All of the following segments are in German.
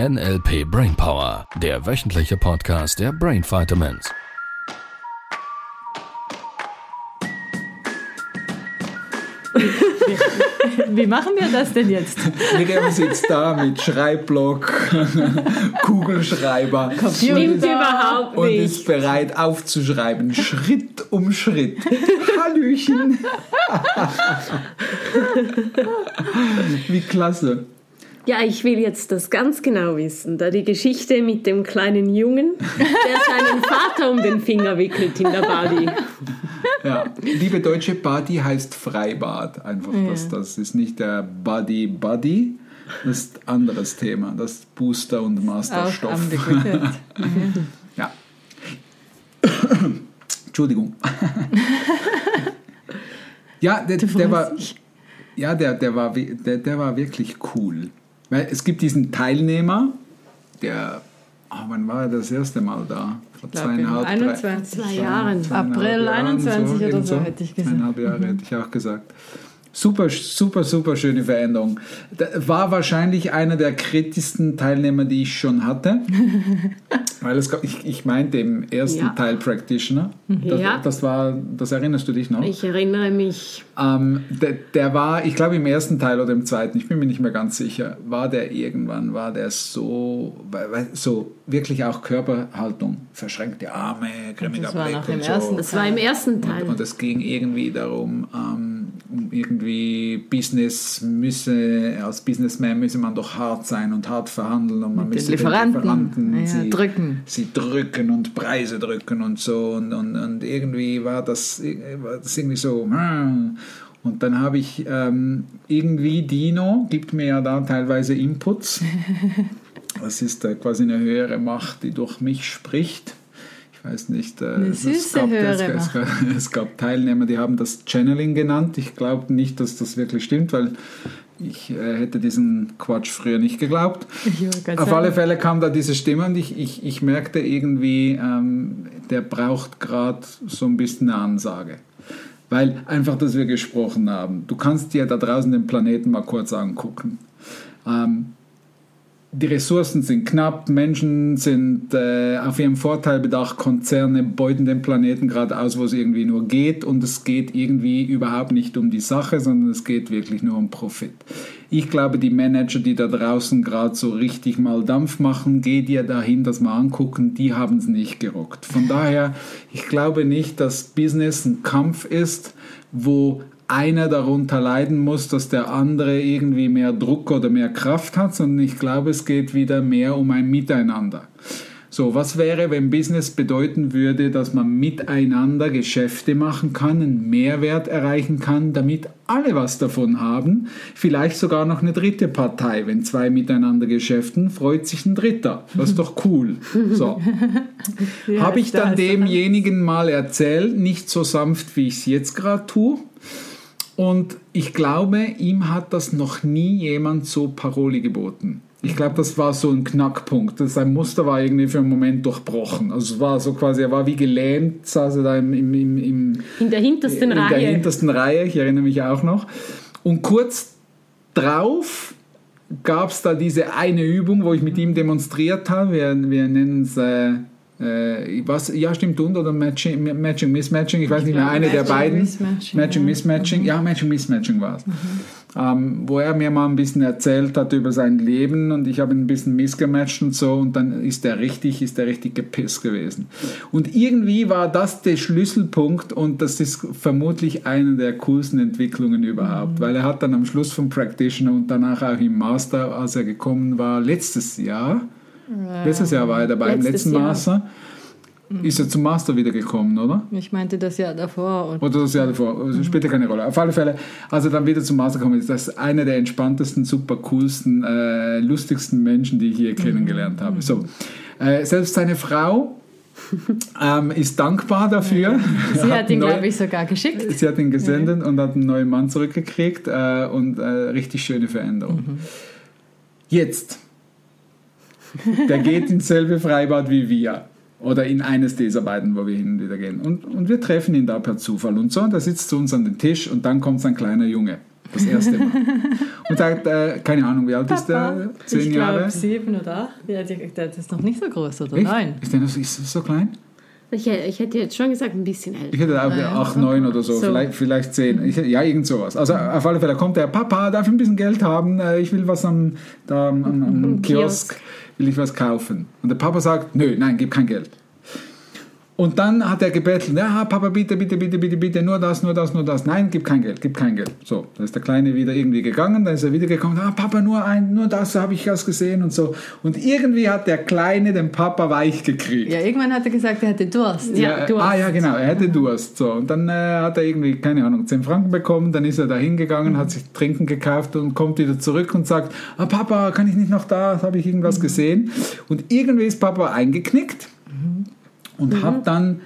NLP Brainpower, der wöchentliche Podcast der Brain Vitamins. Wie machen wir das denn jetzt? Miriam sitzt da mit Schreibblock, Kugelschreiber Stimmt überhaupt und nicht. ist bereit aufzuschreiben, Schritt um Schritt. Hallöchen! Wie klasse. Ja, ich will jetzt das ganz genau wissen. Da die Geschichte mit dem kleinen Jungen, der seinen Vater um den Finger wickelt in der Body. Ja. Liebe deutsche Body heißt Freibad. Einfach, das, das ist nicht der Body Body. Das ist ein anderes Thema. Das ist Booster und Masterstoff. Ja. Entschuldigung. ja, der, der war, ja, der, der, war, der, der war wirklich cool. Weil es gibt diesen Teilnehmer, der, ah, wann war er das erste Mal da? Vor zweieinhalb, drei- 21. Zwei Jahren. April Jahren, 21 oder irgend so, hätte ich gesagt. Mhm. Zweieinhalb Jahre hätte ich auch gesagt. Super, super, super schöne Veränderung. War wahrscheinlich einer der kritischsten Teilnehmer, die ich schon hatte. Weil es, ich, ich meinte im ersten Ja. Teil Practitioner. Das, Ja. das war, das erinnerst du dich noch? Ich erinnere mich. Ähm, der, der war, ich glaube im ersten Teil oder im zweiten, ich bin mir nicht mehr ganz sicher, war der irgendwann, war der so, so wirklich auch Körperhaltung, verschränkte Arme, grimmiger war Blick und so. ersten Das war im ersten Teil. Und, und es ging irgendwie darum, ähm, irgendwie Business müsse, als Businessman müsse man doch hart sein und hart verhandeln und man Mit müsse Lieferanten, den Lieferanten ja, sie, drücken. sie drücken und Preise drücken und so und, und, und irgendwie war das, war das irgendwie so hm. und dann habe ich ähm, irgendwie Dino gibt mir ja da teilweise Inputs das ist äh, quasi eine höhere Macht die durch mich spricht ich weiß nicht äh, es- gab, es, es, es gab Teilnehmer die haben das Channeling genannt ich glaube nicht dass das wirklich stimmt weil ich äh, hätte diesen Quatsch früher nicht geglaubt auf alle Fälle kam da diese Stimme und ich, ich, ich merkte irgendwie, ähm, der braucht gerade so ein bisschen eine Ansage. Weil einfach, dass wir gesprochen haben. Du kannst dir da draußen den Planeten mal kurz angucken. Ähm, die Ressourcen sind knapp, Menschen sind äh, auf ihren Vorteil bedacht, Konzerne beuten den Planeten gerade aus, wo es irgendwie nur geht und es geht irgendwie überhaupt nicht um die Sache, sondern es geht wirklich nur um Profit. Ich glaube, die Manager, die da draußen gerade so richtig mal Dampf machen, geh dir dahin das mal angucken, die haben es nicht gerockt. Von daher, ich glaube nicht, dass Business ein Kampf ist, wo einer darunter leiden muss, dass der andere irgendwie mehr Druck oder mehr Kraft hat, sondern ich glaube, es geht wieder mehr um ein Miteinander. So, was wäre, wenn Business bedeuten würde, dass man miteinander Geschäfte machen kann, einen Mehrwert erreichen kann, damit alle was davon haben, vielleicht sogar noch eine dritte Partei. Wenn zwei miteinander geschäften, freut sich ein dritter. Das ist doch cool. So. Habe ich da dann demjenigen mal erzählt, nicht so sanft, wie ich es jetzt gerade tue. Und ich glaube, ihm hat das noch nie jemand so Paroli geboten. Ich glaube, das war so ein Knackpunkt. Das- Sein Muster war irgendwie für einen Moment durchbrochen. Also es war so quasi, er war wie gelähmt, saß er da im, im, im, im In der hintersten in der Reihe. hintersten Reihe, ich erinnere mich auch noch. Und kurz drauf gab es da diese eine Übung, wo ich mit ihm demonstriert habe. Wir, wir nennen es, äh, was, ja stimmt, und oder Matching, Matching Mismatching, ich weiß nicht mehr, eine der Matching, beiden. Mismatching, Matching, ja. Mismatching, ja, Matching, Mismatching war es. Ähm, wo er mir mal ein bisschen erzählt hat über sein Leben und ich habe ihn ein bisschen missgematcht und so und dann ist er richtig, ist er richtig gepisst gewesen. Und irgendwie war das der Schlüsselpunkt und das ist vermutlich eine der coolsten Entwicklungen überhaupt, weil er hat dann am Schluss vom Practitioner und danach auch im Master, als er gekommen war, letztes Jahr, letztes Jahr war er dabei, im letzten Jahr. Master, ist er zum Master wieder gekommen, oder? Ich meinte das Jahr davor. Oder das Jahr davor, also spielt ja keine Rolle. Auf alle Fälle, als er dann wieder zum Master gekommen ist, das ist einer der entspanntesten, super coolsten, äh, lustigsten Menschen, die ich je kennengelernt habe. So, äh, selbst seine Frau ähm, ist dankbar dafür. sie hat ihn, neu- glaube ich, sogar geschickt. Sie hat ihn gesendet und hat einen neuen Mann zurückgekriegt äh, und äh, richtig schöne Veränderung. Jetzt, der geht ins selbe Freibad wie wir. Oder in eines dieser beiden, wo wir hin und wieder gehen. Und, und wir treffen ihn da per Zufall und so. Und er sitzt zu uns an den Tisch und dann kommt sein kleiner Junge. Das erste Mal. Und sagt, äh, keine Ahnung, wie alt ist der? Zehn ich Jahre? glaube sieben oder acht. Ja, der ist noch nicht so groß, oder? Echt? Nein. Ist der noch so, ist das so klein? Ich, ich hätte jetzt schon gesagt, ein bisschen älter. Ich hätte auch Naja, 8, 9 oder so, so. Vielleicht, vielleicht 10. Ich, ja, irgend sowas. Also auf alle Fälle kommt der Papa, darf ich ein bisschen Geld haben? Äh, Ich will was am, da am, am, am Kiosk, Kiosk. Will ich was kaufen. Und der Papa sagt, nö, nein, gib kein Geld. Und dann hat er gebettelt, ja, Papa, bitte, bitte, bitte, bitte, bitte, nur das, nur das, nur das. Nein, gib kein Geld, gib kein Geld. So, dann ist der Kleine wieder irgendwie gegangen, dann ist er wieder gekommen, ah, Papa, nur ein, nur das habe ich erst gesehen und so. Und irgendwie hat der Kleine den Papa weich gekriegt. Ja, irgendwann hat er gesagt, er hätte Durst. Ja, äh, Durst. Ah ja, genau, er hätte Durst. So. Und dann äh, hat er irgendwie, keine Ahnung, 10 Franken bekommen, dann ist er da hingegangen, hat sich Trinken gekauft und kommt wieder zurück und sagt, ah, Papa, kann ich nicht noch da, habe ich irgendwas gesehen? Und irgendwie ist Papa eingeknickt und hat dann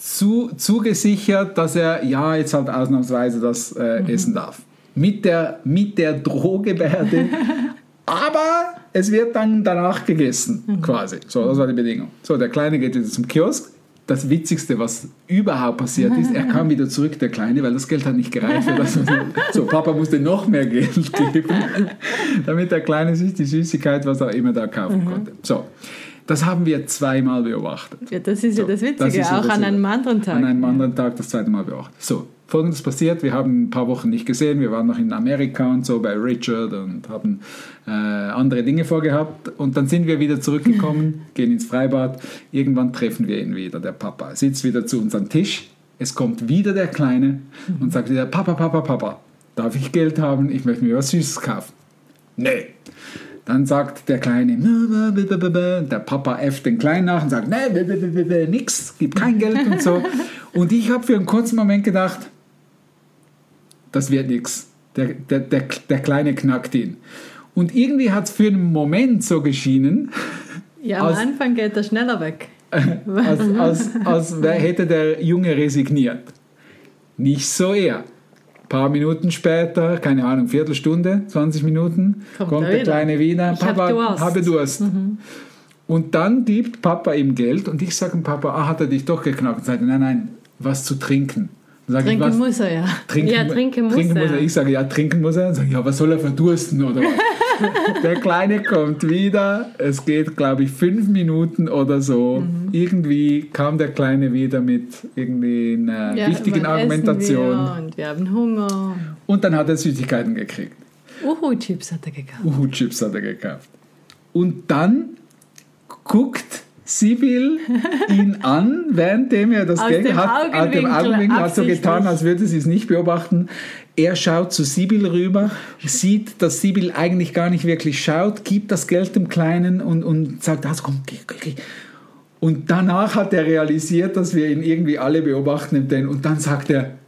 zu, zugesichert, dass er ja jetzt halt ausnahmsweise das äh, essen darf. Mit der, mit der Drohgebärde. Aber es wird dann danach gegessen, quasi. So, das war die Bedingung. So, der Kleine geht wieder zum Kiosk. Das Witzigste, was überhaupt passiert ist, er kam wieder zurück, der Kleine, weil das Geld hat nicht gereicht. Das, so, Papa musste noch mehr Geld geben, damit der Kleine sich die Süßigkeit, was er immer da kaufen konnte. So, das haben wir zweimal beobachtet. Ja, das ist ja So, das Witzige, das ja auch das an einem anderen Tag. An einem anderen Tag das zweite Mal beobachtet. So, folgendes passiert: Wir haben ein paar Wochen nicht gesehen. Wir waren noch in Amerika und so bei Richard und haben äh, andere Dinge vorgehabt. Und dann sind wir wieder zurückgekommen, gehen ins Freibad. Irgendwann treffen wir ihn wieder, der Papa. Sitzt wieder zu unserem Tisch. Es kommt wieder der Kleine und sagt wieder: Papa, Papa, Papa, darf ich Geld haben? Ich möchte mir was Süßes kaufen. Nee. Dann sagt der Kleine, der Papa äfft den Kleinen nach und sagt, nix, gib kein Geld und so. Und ich habe für einen kurzen Moment gedacht, das wird nix. Der, der, der, der Kleine knackt ihn. Und irgendwie hat es für einen Moment so geschienen, Ja, am Aus- Anfang geht er schneller weg. als, als, als hätte der Junge resigniert. Nicht so er. Ein paar Minuten später, keine Ahnung, Viertelstunde, 20 Minuten, Kommt kommt, er der wieder. Kleine wieder. Ich hab Papa, Durst." habe Durst. Und dann gibt Papa ihm Geld und ich sage Papa, ah, hat er dich doch geknackt? Und sagt, er, nein, nein, was zu trinken. Sag ich, Trinken was? muss er ja. Trinken, Ja, trinken muss er. Ich sage, ja, trinken muss er. Ich, ja, was soll er verdursten oder was? Der Kleine kommt wieder. Es geht, glaube ich, fünf Minuten oder so. Mhm. Irgendwie kam der Kleine wieder mit irgendwie einer ja wichtigen Argumentation. Wir und wir haben Hunger. Und dann hat er Süßigkeiten gekriegt. Uhu-Chips hat er gekauft. Uhu-Chips hat er gekauft. Und dann guckt Sibyl ihn an, währenddem er das Geld hat, aus dem Augenwinkel, hat so getan, als würde sie es nicht beobachten. Er schaut zu Sibyl rüber, sieht, dass Sibyl eigentlich gar nicht wirklich schaut, gibt das Geld dem Kleinen und, und sagt, also komm, geh, geh, geh. Und danach hat er realisiert, dass wir ihn irgendwie alle beobachten denn und dann sagt er,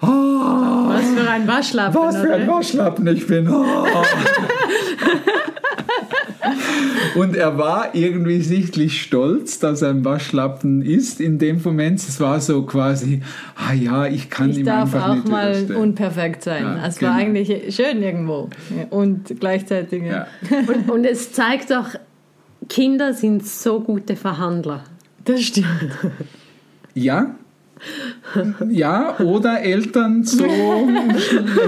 ah, Was für ein Waschlappen. was für ein? Waschlappen ich bin. Oh. Und er war irgendwie sichtlich stolz, dass er ein Waschlappen ist in dem Moment. Es war so quasi, ah ja, ich kann Ich ihm darf einfach auch nicht mal widerstehen. unperfekt sein. Ja, es genau. war eigentlich schön irgendwo. Und gleichzeitig. Ja. Und, und es zeigt doch, Kinder sind so gute Verhandler. Das stimmt. ja, ja, oder Eltern so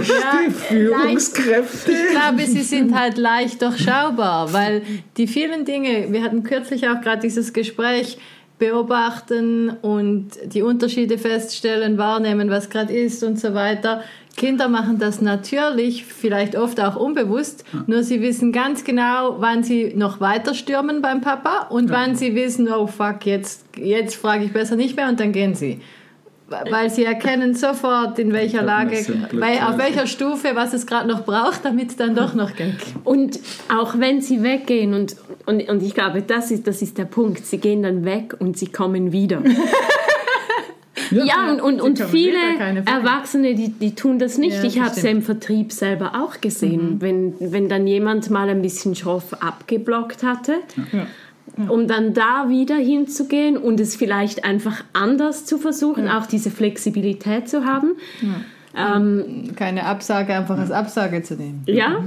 schlechte Führungskräfte. Ich glaube, sie sind halt leicht durchschaubar, weil die vielen Dinge, wir hatten kürzlich auch gerade dieses Gespräch, beobachten und die Unterschiede feststellen, wahrnehmen, was gerade ist und so weiter. Kinder machen das natürlich, vielleicht oft auch unbewusst, nur sie wissen ganz genau, wann sie noch weiter stürmen beim Papa und wann sie wissen, oh fuck, jetzt, jetzt frage ich besser nicht mehr und dann gehen sie. Weil sie erkennen sofort, in welcher Lage, bei, auf welcher Stufe, was es gerade noch braucht, damit es dann doch noch geht. Und auch wenn sie weggehen, und, und, und ich glaube, das ist, das ist der Punkt, sie gehen dann weg und sie kommen wieder. Ja, und, und, und kommen viele. Erwachsene, die, die tun das nicht. Ja, ich habe es ja. Mhm. im Vertrieb selber auch gesehen. Wenn, wenn dann jemand mal ein bisschen schroff abgeblockt hatte, um dann da wieder hinzugehen und es vielleicht einfach anders zu versuchen, auch diese Flexibilität zu haben. Ähm, Keine Absage einfach als Absage zu nehmen. ja,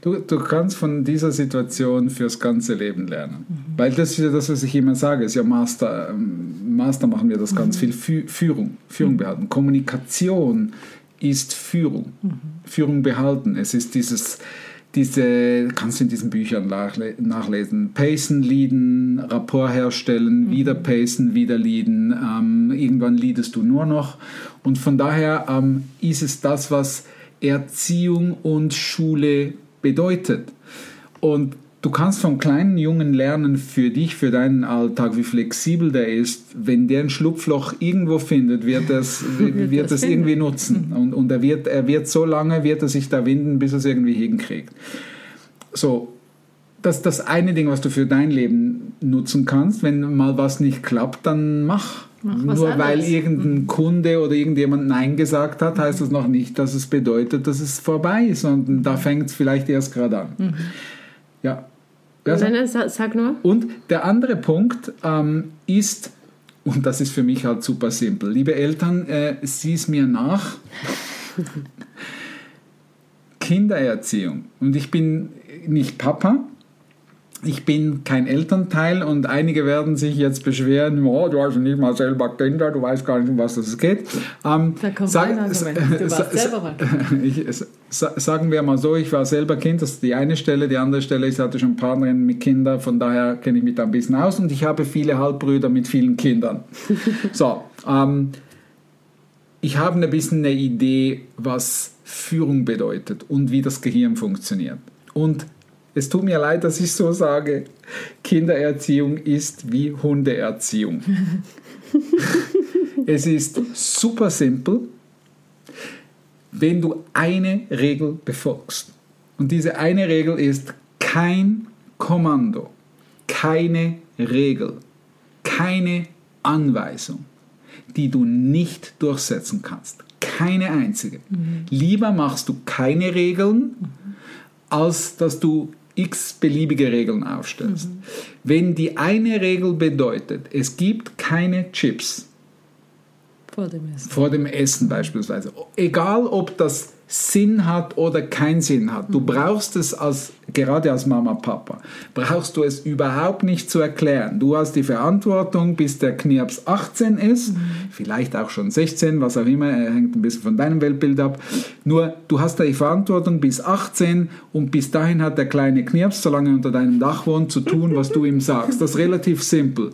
Du, du kannst von dieser Situation fürs ganze Leben lernen. Weil das ist ja das, was ich immer sage, ist ja Master, ähm, Master machen wir das ganz viel, Fü Führung, Führung behalten, Kommunikation ist Führung. Führung behalten. Es ist dieses, diese, kannst du in diesen Büchern nachle nachlesen, pacen, leaden, Rapport herstellen, mhm. wieder pacen, wieder leaden, ähm, irgendwann leadest du nur noch. Und von daher ähm, ist es das, was Erziehung und Schule bedeutet. Und du kannst vom kleinen Jungen lernen für dich, für deinen Alltag, wie flexibel der ist. Wenn der ein Schlupfloch irgendwo findet, wird, das, wird, wird das, irgendwie nutzen. Und, und er, wird, er wird so lange, wird er sich da winden, bis er es irgendwie hinkriegt. So, das ist das eine Ding, was du für dein Leben nutzen kannst. Wenn mal was nicht klappt, dann mach. mach Nur weil irgendein mhm. Kunde oder irgendjemand Nein gesagt hat, heißt das noch nicht, dass es bedeutet, dass es vorbei ist, sondern da fängt es vielleicht erst gerade an. Mhm. Ja. Also, Nein, sag nur. Und der andere Punkt ähm, ist, und das ist für mich halt super simpel. Liebe Eltern, äh, sieh es mir nach. Kindererziehung. Und ich bin nicht Papa, ich bin kein Elternteil und einige werden sich jetzt beschweren, oh, du hast nicht mal selber Kinder, du weißt gar nicht, um was das geht. Ähm, da kommt sag, ein du warst selber mal ich, Sagen wir mal so, ich war selber Kind, das ist die eine Stelle, die andere Stelle, ich hatte schon Partnerin mit Kindern, von daher kenne ich mich da ein bisschen aus und ich habe viele Halbbrüder mit vielen Kindern. so, ähm, ich habe ein bisschen eine Idee, was Führung bedeutet und wie das Gehirn funktioniert. Und es tut mir leid, dass ich so sage, Kindererziehung ist wie Hundeerziehung. es ist super simpel, wenn du eine Regel befolgst. Und diese eine Regel ist kein Kommando, keine Regel, keine Anweisung, die du nicht durchsetzen kannst. Keine einzige. Mhm. Lieber machst du keine Regeln, mhm. als dass du x beliebige Regeln aufstellst. Mhm. Wenn die eine Regel bedeutet, es gibt keine Chips vor dem Essen, vor dem Essen beispielsweise, egal ob das Sinn hat oder keinen Sinn hat. Du mhm. brauchst es als, gerade als Mama, Papa, brauchst du es überhaupt nicht zu erklären. Du hast die Verantwortung, bis der Knirps 18 ist, mhm. vielleicht auch schon 16, was auch immer, hängt ein bisschen von deinem Weltbild ab. Nur, du hast die Verantwortung bis 18 und bis dahin hat der kleine Knirps, solange er unter deinem Dach wohnt, zu tun, was du ihm sagst. Das ist relativ simpel.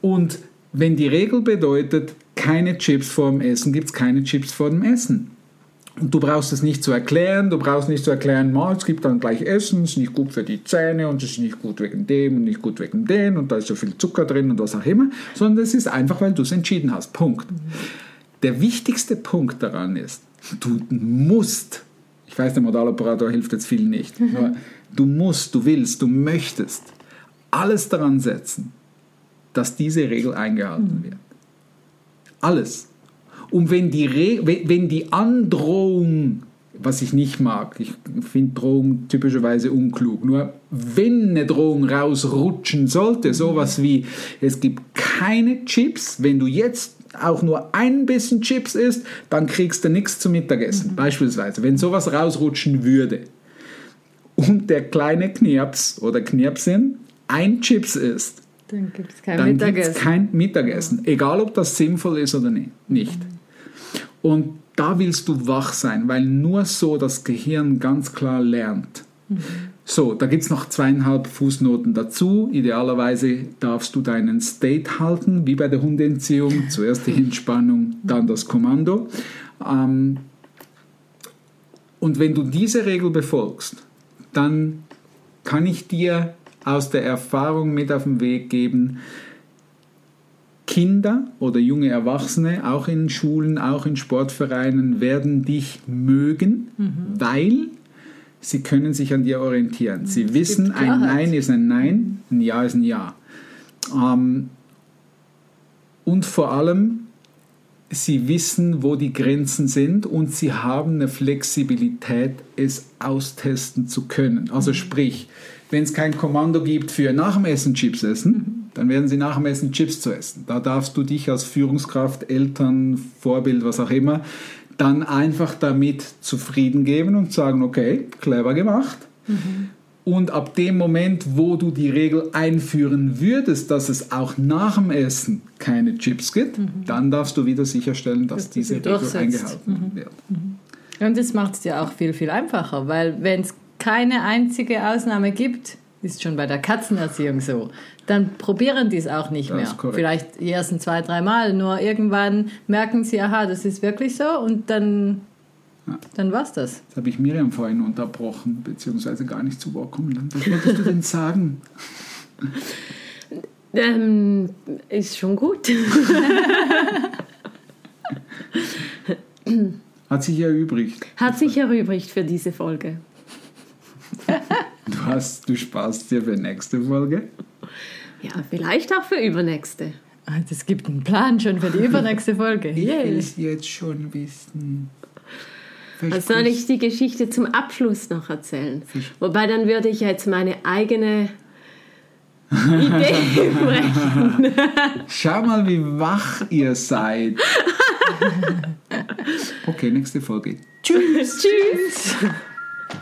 Und wenn die Regel bedeutet, keine Chips vor dem Essen, gibt es keine Chips vor dem Essen. Du brauchst es nicht zu erklären, du brauchst nicht zu erklären, oh, es gibt dann gleich Essen, es ist nicht gut für die Zähne und es ist nicht gut wegen dem und nicht gut wegen dem und da ist so viel Zucker drin und was auch immer, sondern es ist einfach, weil du es entschieden hast. Punkt. Der wichtigste Punkt daran ist, du musst, ich weiß, der Modaloperator hilft jetzt viel nicht, aber du musst, du willst, du möchtest alles daran setzen, dass diese Regel eingehalten wird. Alles. Und wenn die, Re wenn die Androhung, was ich nicht mag, ich finde Drohung typischerweise unklug, nur wenn eine Drohung rausrutschen sollte, sowas wie, es gibt keine Chips, wenn du jetzt auch nur ein bisschen Chips isst, dann kriegst du nichts zum Mittagessen. Mhm. Beispielsweise, wenn sowas rausrutschen würde und der kleine Knirps oder Knirpsin ein Chips isst, dann gibt es kein, Mittagessen. kein Mittagessen. Egal, ob das sinnvoll ist oder nicht. Mhm. Und da willst du wach sein, weil nur so das Gehirn ganz klar lernt. Mhm. So, da gibt es noch zweieinhalb Fußnoten dazu. Idealerweise darfst du deinen State halten, wie bei der Hundeentziehung. Zuerst die Entspannung, dann das Kommando. Ähm, und wenn du diese Regel befolgst, dann kann ich dir aus der Erfahrung mit auf den Weg geben, Kinder oder junge Erwachsene, auch in Schulen, auch in Sportvereinen, werden dich mögen, mhm. weil sie können sich an dir orientieren. Sie es wissen, ein Nein ist ein Nein, ein Ja ist ein Ja. Ähm, und vor allem, sie wissen, wo die Grenzen sind und sie haben eine Flexibilität, es austesten zu können. Also mhm. sprich, wenn es kein Kommando gibt für nach dem Essen Chips essen, mhm dann werden sie nach dem Essen Chips zu essen. Da darfst du dich als Führungskraft, Eltern, Vorbild, was auch immer, dann einfach damit zufrieden geben und sagen, okay, clever gemacht. Mhm. Und ab dem Moment, wo du die Regel einführen würdest, dass es auch nach dem Essen keine Chips gibt, mhm. dann darfst du wieder sicherstellen, dass diese Regel eingehalten mhm. wird. Mhm. Und das macht es dir auch viel, viel einfacher, weil wenn es keine einzige Ausnahme gibt, ist schon bei der Katzenerziehung so, dann probieren die es auch nicht das mehr. Vielleicht die ersten zwei, drei Mal, nur irgendwann merken sie, aha, das ist wirklich so und dann ja. Dann war's das. Jetzt habe ich Miriam vorhin unterbrochen, beziehungsweise gar nicht zu Wort kommen Was wolltest du denn sagen? Ähm, ist schon gut. Hat sich erübrigt. Hat sich erübrigt für diese Folge. Du hast, du sparst dir für nächste Folge? Ja, vielleicht auch für übernächste. Es ah, gibt einen Plan schon für die übernächste Folge. Ich will es jetzt schon wissen. Was soll ich die Geschichte zum Abschluss noch erzählen? Wobei dann würde ich jetzt meine eigene Idee brechen. Schau mal, wie wach ihr seid. Okay, nächste Folge. Tschüss. Tschüss.